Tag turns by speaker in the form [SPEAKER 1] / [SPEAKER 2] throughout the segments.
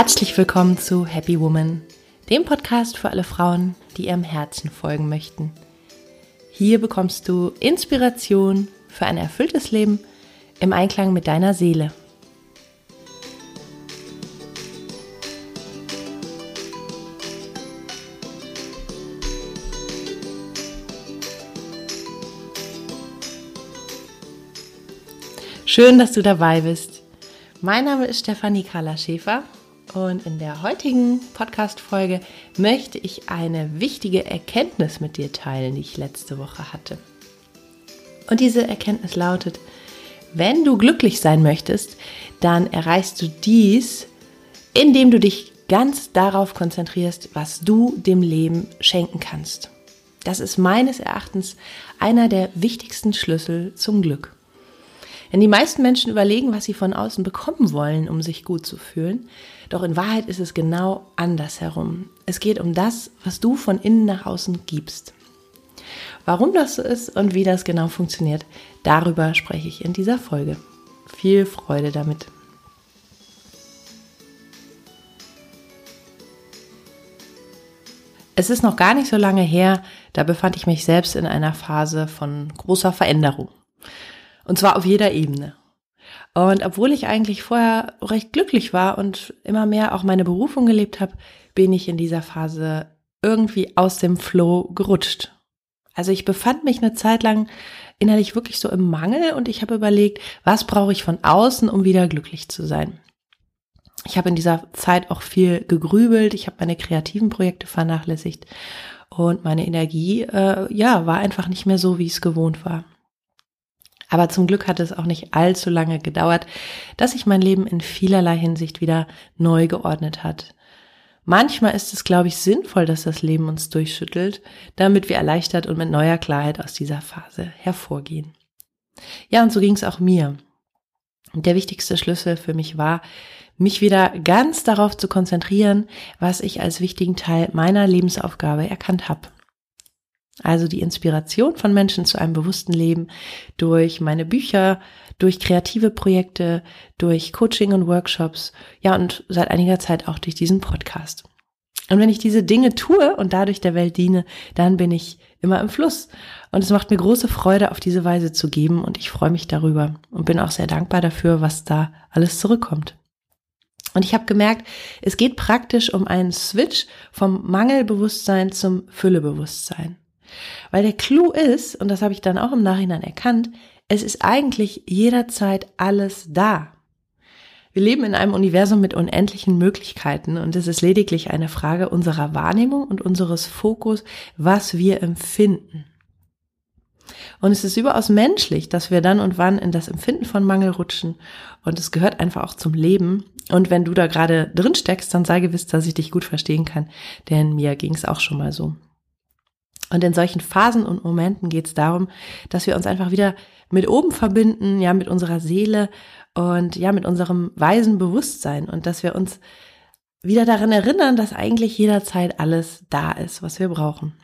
[SPEAKER 1] Herzlich willkommen zu Happy Woman, dem Podcast für alle Frauen, die ihrem Herzen folgen möchten. Hier bekommst du Inspiration für ein erfülltes Leben im Einklang mit deiner Seele. Schön, dass du dabei bist. Mein Name ist Stefanie Carla Schäfer und in der heutigen Podcast-Folge möchte ich eine wichtige Erkenntnis mit dir teilen, die ich letzte Woche hatte. Und diese Erkenntnis lautet, wenn du glücklich sein möchtest, dann erreichst du dies, indem du dich ganz darauf konzentrierst, was du dem Leben schenken kannst. Das ist meines Erachtens einer der wichtigsten Schlüssel zum Glück. Denn die meisten Menschen überlegen, was sie von außen bekommen wollen, um sich gut zu fühlen. Doch in Wahrheit ist es genau andersherum. Es geht um das, was du von innen nach außen gibst. Warum das so ist und wie das genau funktioniert, darüber spreche ich in dieser Folge. Viel Freude damit. Es ist noch gar nicht so lange her, da befand ich mich selbst in einer Phase von großer Veränderung. Und zwar auf jeder Ebene. Und obwohl ich eigentlich vorher recht glücklich war und immer mehr auch meine Berufung gelebt habe, bin ich in dieser Phase irgendwie aus dem Flow gerutscht. Also ich befand mich eine Zeit lang innerlich wirklich so im Mangel und ich habe überlegt, was brauche ich von außen, um wieder glücklich zu sein. Ich habe in dieser Zeit auch viel gegrübelt, ich habe meine kreativen Projekte vernachlässigt und meine Energie, äh, ja, war einfach nicht mehr so, wie es gewohnt war. Aber zum Glück hat es auch nicht allzu lange gedauert, dass sich mein Leben in vielerlei Hinsicht wieder neu geordnet hat. Manchmal ist es, glaube ich, sinnvoll, dass das Leben uns durchschüttelt, damit wir erleichtert und mit neuer Klarheit aus dieser Phase hervorgehen. Ja, und so ging es auch mir. Der wichtigste Schlüssel für mich war, mich wieder ganz darauf zu konzentrieren, was ich als wichtigen Teil meiner Lebensaufgabe erkannt habe. Also die Inspiration von Menschen zu einem bewussten Leben durch meine Bücher, durch kreative Projekte, durch Coaching und Workshops, ja und seit einiger Zeit auch durch diesen Podcast. Und wenn ich diese Dinge tue und dadurch der Welt diene, dann bin ich immer im Fluss. Und es macht mir große Freude, auf diese Weise zu geben und ich freue mich darüber und bin auch sehr dankbar dafür, was da alles zurückkommt. Und ich habe gemerkt, es geht praktisch um einen Switch vom Mangelbewusstsein zum Füllebewusstsein. Weil der Clou ist, und das habe ich dann auch im Nachhinein erkannt, es ist eigentlich jederzeit alles da. Wir leben in einem Universum mit unendlichen Möglichkeiten und es ist lediglich eine Frage unserer Wahrnehmung und unseres Fokus, was wir empfinden. Und es ist überaus menschlich, dass wir dann und wann in das Empfinden von Mangel rutschen. Und es gehört einfach auch zum Leben. Und wenn du da gerade drin steckst, dann sei gewiss, dass ich dich gut verstehen kann. Denn mir ging es auch schon mal so. Und in solchen Phasen und Momenten geht es darum, dass wir uns einfach wieder mit oben verbinden, ja, mit unserer Seele und ja, mit unserem weisen Bewusstsein und dass wir uns wieder daran erinnern, dass eigentlich jederzeit alles da ist, was wir brauchen.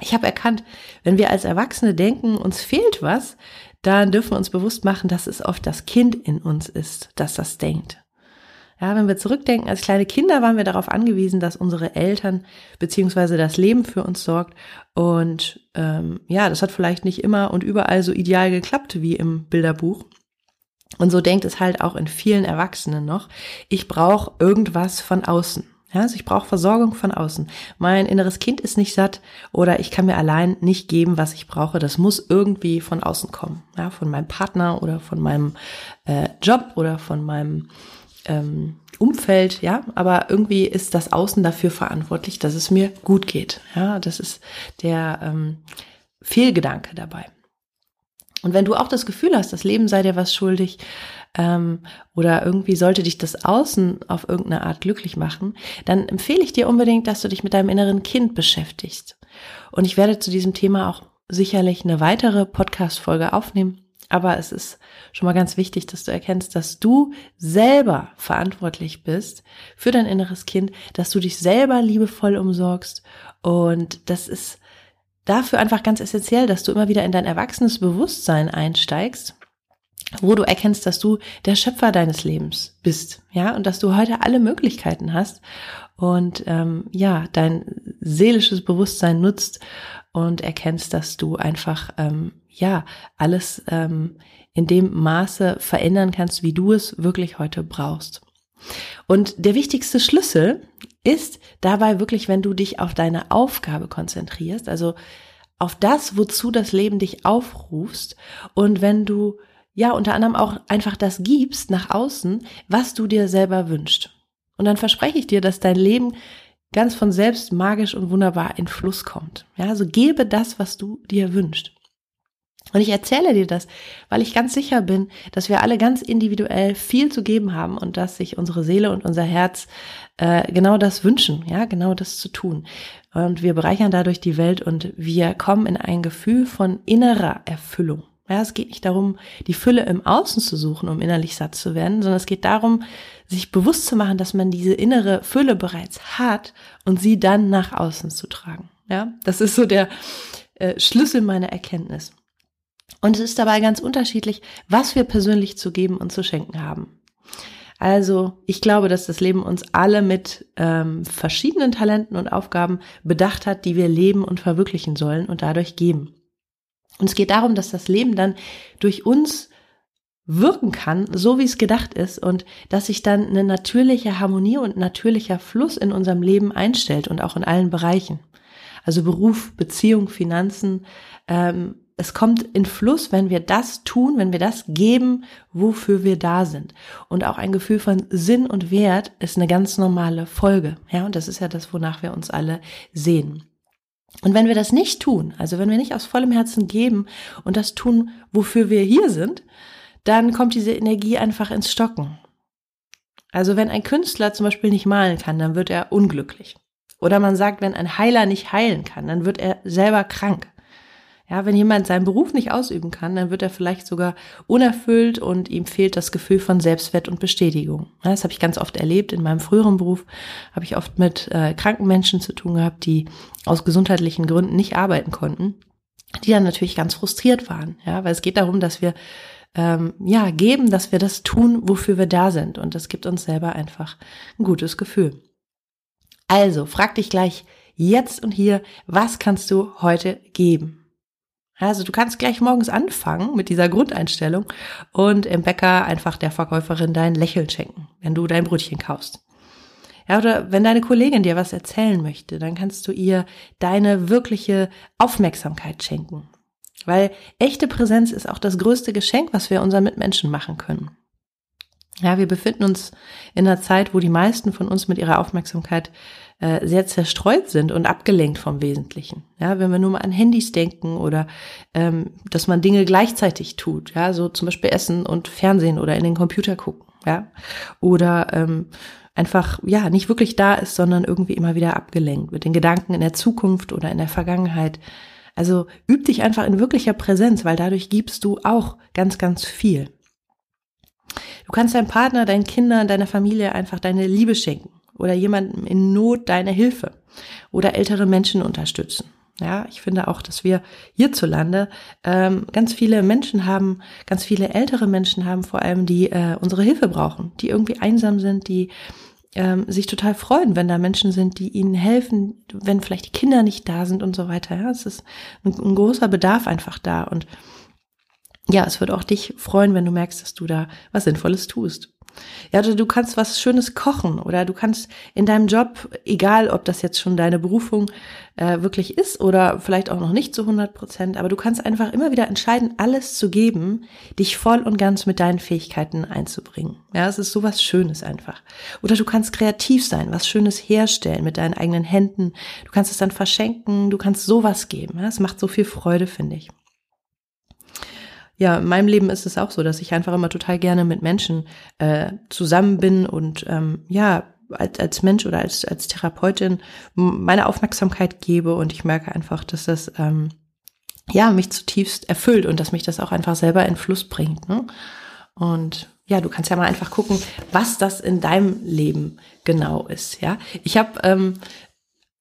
[SPEAKER 1] Ich habe erkannt, wenn wir als Erwachsene denken, uns fehlt was, dann dürfen wir uns bewusst machen, dass es oft das Kind in uns ist, das das denkt. Ja, wenn wir zurückdenken, als kleine Kinder waren wir darauf angewiesen, dass unsere Eltern beziehungsweise das Leben für uns sorgt. Und ähm, ja, das hat vielleicht nicht immer und überall so ideal geklappt wie im Bilderbuch. Und so denkt es halt auch in vielen Erwachsenen noch. Ich brauche irgendwas von außen. Ja, also ich brauche Versorgung von außen. Mein inneres Kind ist nicht satt oder ich kann mir allein nicht geben, was ich brauche. Das muss irgendwie von außen kommen. Ja, von meinem Partner oder von meinem äh, Job oder von meinem ähm, Umfeld, ja, aber irgendwie ist das Außen dafür verantwortlich, dass es mir gut geht. Ja, das ist der ähm, Fehlgedanke dabei. Und wenn du auch das Gefühl hast, das Leben sei dir was schuldig ähm, oder irgendwie sollte dich das Außen auf irgendeine Art glücklich machen, dann empfehle ich dir unbedingt, dass du dich mit deinem inneren Kind beschäftigst. Und ich werde zu diesem Thema auch sicherlich eine weitere Podcast-Folge aufnehmen. Aber es ist schon mal ganz wichtig, dass du erkennst, dass du selber verantwortlich bist für dein inneres Kind, dass du dich selber liebevoll umsorgst. Und das ist dafür einfach ganz essentiell, dass du immer wieder in dein erwachsenes Bewusstsein einsteigst wo du erkennst, dass du der Schöpfer deines Lebens bist, ja, und dass du heute alle Möglichkeiten hast und ähm, ja, dein seelisches Bewusstsein nutzt und erkennst, dass du einfach ähm, ja alles ähm, in dem Maße verändern kannst, wie du es wirklich heute brauchst. Und der wichtigste Schlüssel ist dabei wirklich, wenn du dich auf deine Aufgabe konzentrierst, also auf das, wozu das Leben dich aufrufst und wenn du ja unter anderem auch einfach das gibst nach außen, was du dir selber wünschst. Und dann verspreche ich dir, dass dein Leben ganz von selbst magisch und wunderbar in Fluss kommt. Ja, also gebe das, was du dir wünschst. Und ich erzähle dir das, weil ich ganz sicher bin, dass wir alle ganz individuell viel zu geben haben und dass sich unsere Seele und unser Herz äh, genau das wünschen, ja, genau das zu tun. Und wir bereichern dadurch die Welt und wir kommen in ein Gefühl von innerer Erfüllung. Ja, es geht nicht darum, die Fülle im Außen zu suchen, um innerlich satt zu werden, sondern es geht darum, sich bewusst zu machen, dass man diese innere Fülle bereits hat und sie dann nach außen zu tragen. Ja, das ist so der äh, Schlüssel meiner Erkenntnis. Und es ist dabei ganz unterschiedlich, was wir persönlich zu geben und zu schenken haben. Also ich glaube, dass das Leben uns alle mit ähm, verschiedenen Talenten und Aufgaben bedacht hat, die wir leben und verwirklichen sollen und dadurch geben. Und es geht darum, dass das Leben dann durch uns wirken kann, so wie es gedacht ist und dass sich dann eine natürliche Harmonie und natürlicher Fluss in unserem Leben einstellt und auch in allen Bereichen. Also Beruf, Beziehung, Finanzen, ähm, es kommt in Fluss, wenn wir das tun, wenn wir das geben, wofür wir da sind. Und auch ein Gefühl von Sinn und Wert ist eine ganz normale Folge. Ja, und das ist ja das, wonach wir uns alle sehen. Und wenn wir das nicht tun, also wenn wir nicht aus vollem Herzen geben und das tun, wofür wir hier sind, dann kommt diese Energie einfach ins Stocken. Also wenn ein Künstler zum Beispiel nicht malen kann, dann wird er unglücklich. Oder man sagt, wenn ein Heiler nicht heilen kann, dann wird er selber krank. Ja, wenn jemand seinen Beruf nicht ausüben kann, dann wird er vielleicht sogar unerfüllt und ihm fehlt das Gefühl von Selbstwert und Bestätigung. Das habe ich ganz oft erlebt. In meinem früheren Beruf habe ich oft mit äh, kranken Menschen zu tun gehabt, die aus gesundheitlichen Gründen nicht arbeiten konnten, die dann natürlich ganz frustriert waren. Ja, weil es geht darum, dass wir ähm, ja geben, dass wir das tun, wofür wir da sind. Und das gibt uns selber einfach ein gutes Gefühl. Also frag dich gleich jetzt und hier, was kannst du heute geben? Also du kannst gleich morgens anfangen mit dieser Grundeinstellung und im Bäcker einfach der Verkäuferin dein Lächeln schenken, wenn du dein Brötchen kaufst. Ja, oder wenn deine Kollegin dir was erzählen möchte, dann kannst du ihr deine wirkliche Aufmerksamkeit schenken. Weil echte Präsenz ist auch das größte Geschenk, was wir unseren Mitmenschen machen können. Ja, wir befinden uns in einer Zeit, wo die meisten von uns mit ihrer Aufmerksamkeit äh, sehr zerstreut sind und abgelenkt vom Wesentlichen. Ja, wenn wir nur mal an Handys denken oder ähm, dass man Dinge gleichzeitig tut, ja, so zum Beispiel Essen und Fernsehen oder in den Computer gucken, ja, oder ähm, einfach ja nicht wirklich da ist, sondern irgendwie immer wieder abgelenkt mit den Gedanken in der Zukunft oder in der Vergangenheit. Also üb dich einfach in wirklicher Präsenz, weil dadurch gibst du auch ganz, ganz viel. Du kannst deinem Partner, deinen Kindern, deiner Familie einfach deine Liebe schenken oder jemandem in Not deine Hilfe oder ältere Menschen unterstützen. Ja, ich finde auch, dass wir hierzulande ähm, ganz viele Menschen haben, ganz viele ältere Menschen haben, vor allem, die äh, unsere Hilfe brauchen, die irgendwie einsam sind, die ähm, sich total freuen, wenn da Menschen sind, die ihnen helfen, wenn vielleicht die Kinder nicht da sind und so weiter. Ja, es ist ein, ein großer Bedarf einfach da und ja, es wird auch dich freuen, wenn du merkst, dass du da was Sinnvolles tust. Ja, oder du kannst was Schönes kochen oder du kannst in deinem Job, egal ob das jetzt schon deine Berufung äh, wirklich ist oder vielleicht auch noch nicht zu 100 Prozent, aber du kannst einfach immer wieder entscheiden, alles zu geben, dich voll und ganz mit deinen Fähigkeiten einzubringen. Ja, es ist sowas Schönes einfach. Oder du kannst kreativ sein, was Schönes herstellen mit deinen eigenen Händen. Du kannst es dann verschenken, du kannst sowas geben. Ja, es macht so viel Freude, finde ich ja, in meinem Leben ist es auch so, dass ich einfach immer total gerne mit Menschen äh, zusammen bin und ähm, ja, als, als Mensch oder als, als Therapeutin meine Aufmerksamkeit gebe und ich merke einfach, dass das ähm, ja mich zutiefst erfüllt und dass mich das auch einfach selber in Fluss bringt. Ne? Und ja, du kannst ja mal einfach gucken, was das in deinem Leben genau ist. Ja, ich habe ähm,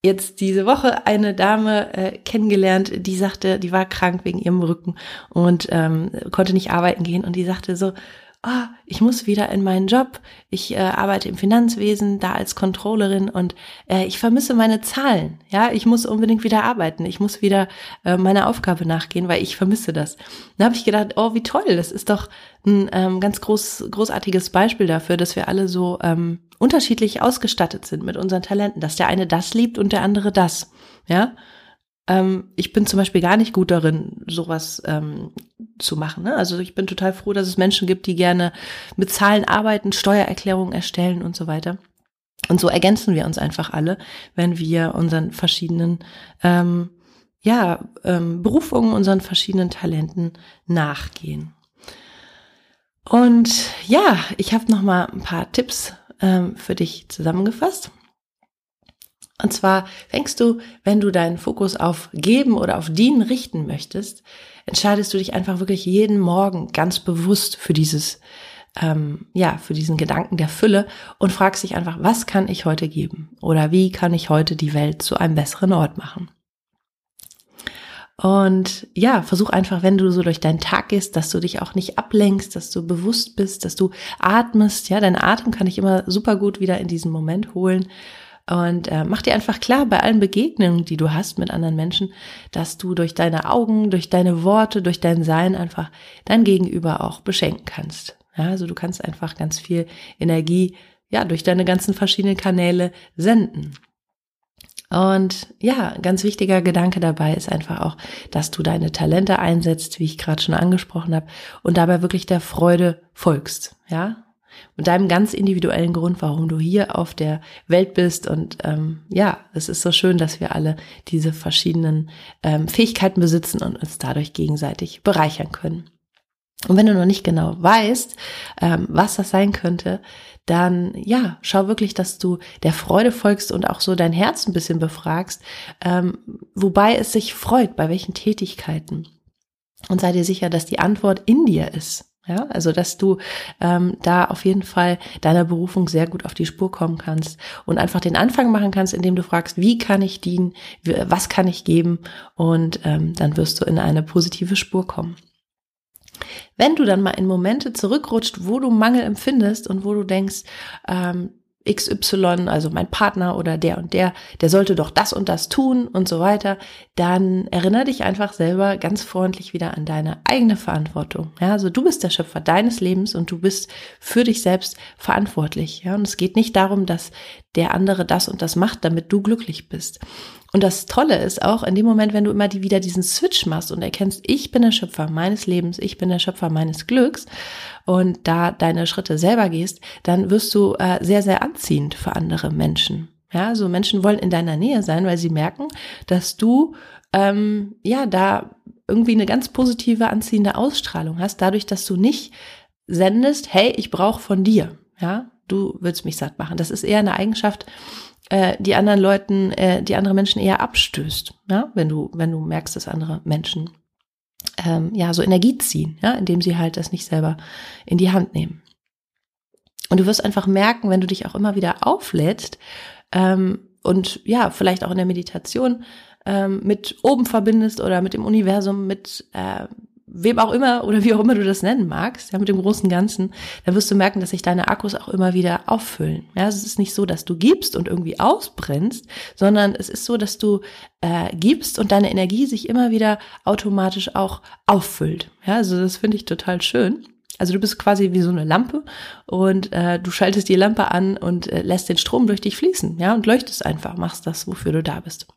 [SPEAKER 1] jetzt diese Woche eine Dame äh, kennengelernt, die sagte, die war krank wegen ihrem Rücken und ähm, konnte nicht arbeiten gehen und die sagte so, ah, ich muss wieder in meinen Job. Ich äh, arbeite im Finanzwesen, da als Controllerin und äh, ich vermisse meine Zahlen. Ja, ich muss unbedingt wieder arbeiten. Ich muss wieder äh, meiner Aufgabe nachgehen, weil ich vermisse das. Da habe ich gedacht, oh, wie toll, das ist doch ein ähm, ganz groß, großartiges Beispiel dafür, dass wir alle so ähm, unterschiedlich ausgestattet sind mit unseren Talenten, dass der eine das liebt und der andere das. Ja, ähm, ich bin zum Beispiel gar nicht gut darin, sowas ähm, zu machen. Ne? Also ich bin total froh, dass es Menschen gibt, die gerne mit Zahlen arbeiten, Steuererklärungen erstellen und so weiter. Und so ergänzen wir uns einfach alle, wenn wir unseren verschiedenen ähm, ja, ähm, Berufungen, unseren verschiedenen Talenten nachgehen. Und ja, ich habe noch mal ein paar Tipps ähm, für dich zusammengefasst. Und zwar fängst du, wenn du deinen Fokus auf Geben oder auf Dienen richten möchtest, entscheidest du dich einfach wirklich jeden Morgen ganz bewusst für dieses, ähm, ja, für diesen Gedanken der Fülle und fragst dich einfach, was kann ich heute geben? Oder wie kann ich heute die Welt zu einem besseren Ort machen? Und ja, versuch einfach, wenn du so durch deinen Tag gehst, dass du dich auch nicht ablenkst, dass du bewusst bist, dass du atmest. Ja, dein Atem kann dich immer super gut wieder in diesen Moment holen und äh, mach dir einfach klar bei allen Begegnungen, die du hast mit anderen Menschen, dass du durch deine Augen, durch deine Worte, durch dein Sein einfach dein Gegenüber auch beschenken kannst. Ja, also du kannst einfach ganz viel Energie ja durch deine ganzen verschiedenen Kanäle senden. Und ja, ganz wichtiger Gedanke dabei ist einfach auch, dass du deine Talente einsetzt, wie ich gerade schon angesprochen habe, und dabei wirklich der Freude folgst. Ja, mit deinem ganz individuellen Grund, warum du hier auf der Welt bist. Und ähm, ja, es ist so schön, dass wir alle diese verschiedenen ähm, Fähigkeiten besitzen und uns dadurch gegenseitig bereichern können. Und wenn du noch nicht genau weißt, ähm, was das sein könnte, dann ja, schau wirklich, dass du der Freude folgst und auch so dein Herz ein bisschen befragst, ähm, wobei es sich freut, bei welchen Tätigkeiten. Und sei dir sicher, dass die Antwort in dir ist. Ja, also dass du ähm, da auf jeden Fall deiner Berufung sehr gut auf die Spur kommen kannst und einfach den Anfang machen kannst, indem du fragst, wie kann ich dienen, was kann ich geben und ähm, dann wirst du in eine positive Spur kommen. Wenn du dann mal in Momente zurückrutscht, wo du Mangel empfindest und wo du denkst, ähm, XY, also mein Partner oder der und der, der sollte doch das und das tun und so weiter, dann erinnere dich einfach selber ganz freundlich wieder an deine eigene Verantwortung. Ja, also du bist der Schöpfer deines Lebens und du bist für dich selbst verantwortlich. Ja, und es geht nicht darum, dass der andere das und das macht, damit du glücklich bist. Und das Tolle ist auch, in dem Moment, wenn du immer die, wieder diesen Switch machst und erkennst, ich bin der Schöpfer meines Lebens, ich bin der Schöpfer meines Glücks und da deine Schritte selber gehst, dann wirst du äh, sehr, sehr anziehend für andere Menschen. Ja, so Menschen wollen in deiner Nähe sein, weil sie merken, dass du ähm, ja da irgendwie eine ganz positive anziehende Ausstrahlung hast, dadurch, dass du nicht sendest, hey, ich brauche von dir. Ja, du willst mich satt machen. Das ist eher eine Eigenschaft, äh, die anderen Leuten, äh, die andere Menschen eher abstößt, ja, wenn du, wenn du merkst, dass andere Menschen ähm, ja so Energie ziehen, ja, indem sie halt das nicht selber in die Hand nehmen. Und du wirst einfach merken, wenn du dich auch immer wieder auflädst ähm, und ja, vielleicht auch in der Meditation ähm, mit oben verbindest oder mit dem Universum, mit äh, wem auch immer oder wie auch immer du das nennen magst, ja, mit dem großen Ganzen, dann wirst du merken, dass sich deine Akkus auch immer wieder auffüllen. Ja, es ist nicht so, dass du gibst und irgendwie ausbrennst, sondern es ist so, dass du äh, gibst und deine Energie sich immer wieder automatisch auch auffüllt. Ja, also das finde ich total schön. Also du bist quasi wie so eine Lampe und äh, du schaltest die Lampe an und äh, lässt den Strom durch dich fließen, ja, und leuchtest einfach, machst das, wofür du da bist.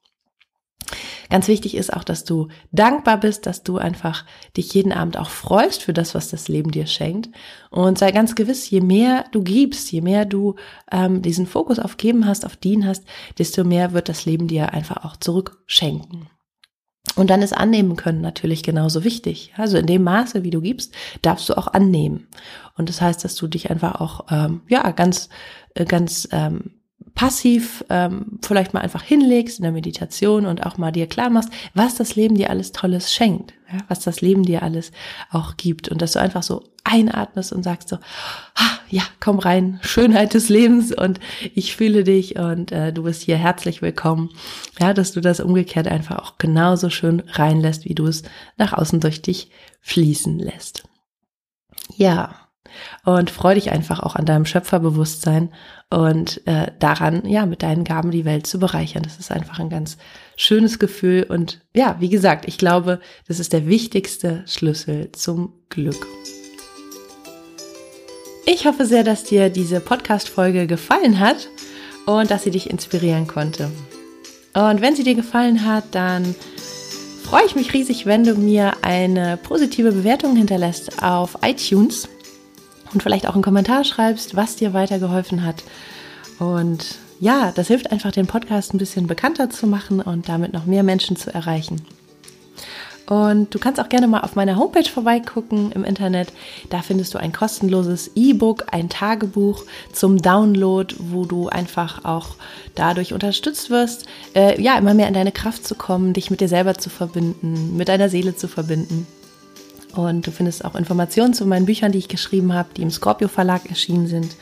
[SPEAKER 1] Ganz wichtig ist auch, dass du dankbar bist, dass du einfach dich jeden Abend auch freust für das, was das Leben dir schenkt. Und sei ganz gewiss, je mehr du gibst, je mehr du ähm, diesen Fokus auf Geben hast, auf Dienen hast, desto mehr wird das Leben dir einfach auch zurückschenken. Und dann ist annehmen können natürlich genauso wichtig. Also in dem Maße, wie du gibst, darfst du auch annehmen. Und das heißt, dass du dich einfach auch ähm, ja ganz äh, ganz ähm, passiv ähm, vielleicht mal einfach hinlegst in der Meditation und auch mal dir klar machst, was das Leben dir alles Tolles schenkt, ja, was das Leben dir alles auch gibt. Und dass du einfach so einatmest und sagst so, ah, ja, komm rein, Schönheit des Lebens und ich fühle dich und äh, du bist hier herzlich willkommen, ja, dass du das umgekehrt einfach auch genauso schön reinlässt, wie du es nach außen durch dich fließen lässt. Ja, und freu dich einfach auch an deinem Schöpferbewusstsein und äh, daran, ja, mit deinen Gaben die Welt zu bereichern. Das ist einfach ein ganz schönes Gefühl und ja, wie gesagt, ich glaube, das ist der wichtigste Schlüssel zum Glück. Ich hoffe sehr, dass dir diese Podcast-Folge gefallen hat und dass sie dich inspirieren konnte. Und wenn sie dir gefallen hat, dann freue ich mich riesig, wenn du mir eine positive Bewertung hinterlässt auf iTunes und vielleicht auch einen Kommentar schreibst, was dir weitergeholfen hat. Und ja, das hilft einfach, den Podcast ein bisschen bekannter zu machen und damit noch mehr Menschen zu erreichen. Und du kannst auch gerne mal auf meiner Homepage vorbeigucken im Internet. Da findest du ein kostenloses E-Book, ein Tagebuch zum Download, wo du einfach auch dadurch unterstützt wirst, äh, ja, immer mehr in deine Kraft zu kommen, dich mit dir selber zu verbinden, mit deiner Seele zu verbinden. Und du findest auch Informationen zu meinen Büchern, die ich geschrieben habe, die im Scorpio Verlag erschienen sind.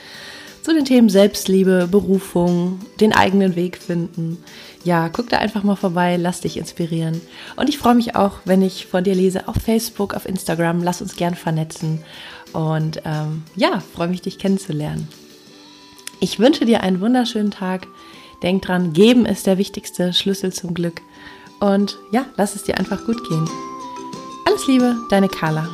[SPEAKER 1] Zu den Themen Selbstliebe, Berufung, den eigenen Weg finden. Ja, guck da einfach mal vorbei, lass dich inspirieren. Und ich freue mich auch, wenn ich von dir lese auf Facebook, auf Instagram. Lass uns gern vernetzen. Und ähm, ja, freue mich, dich kennenzulernen. Ich wünsche dir einen wunderschönen Tag. Denk dran, geben ist der wichtigste Schlüssel zum Glück. Und ja, lass es dir einfach gut gehen. Alles Liebe, deine Carla.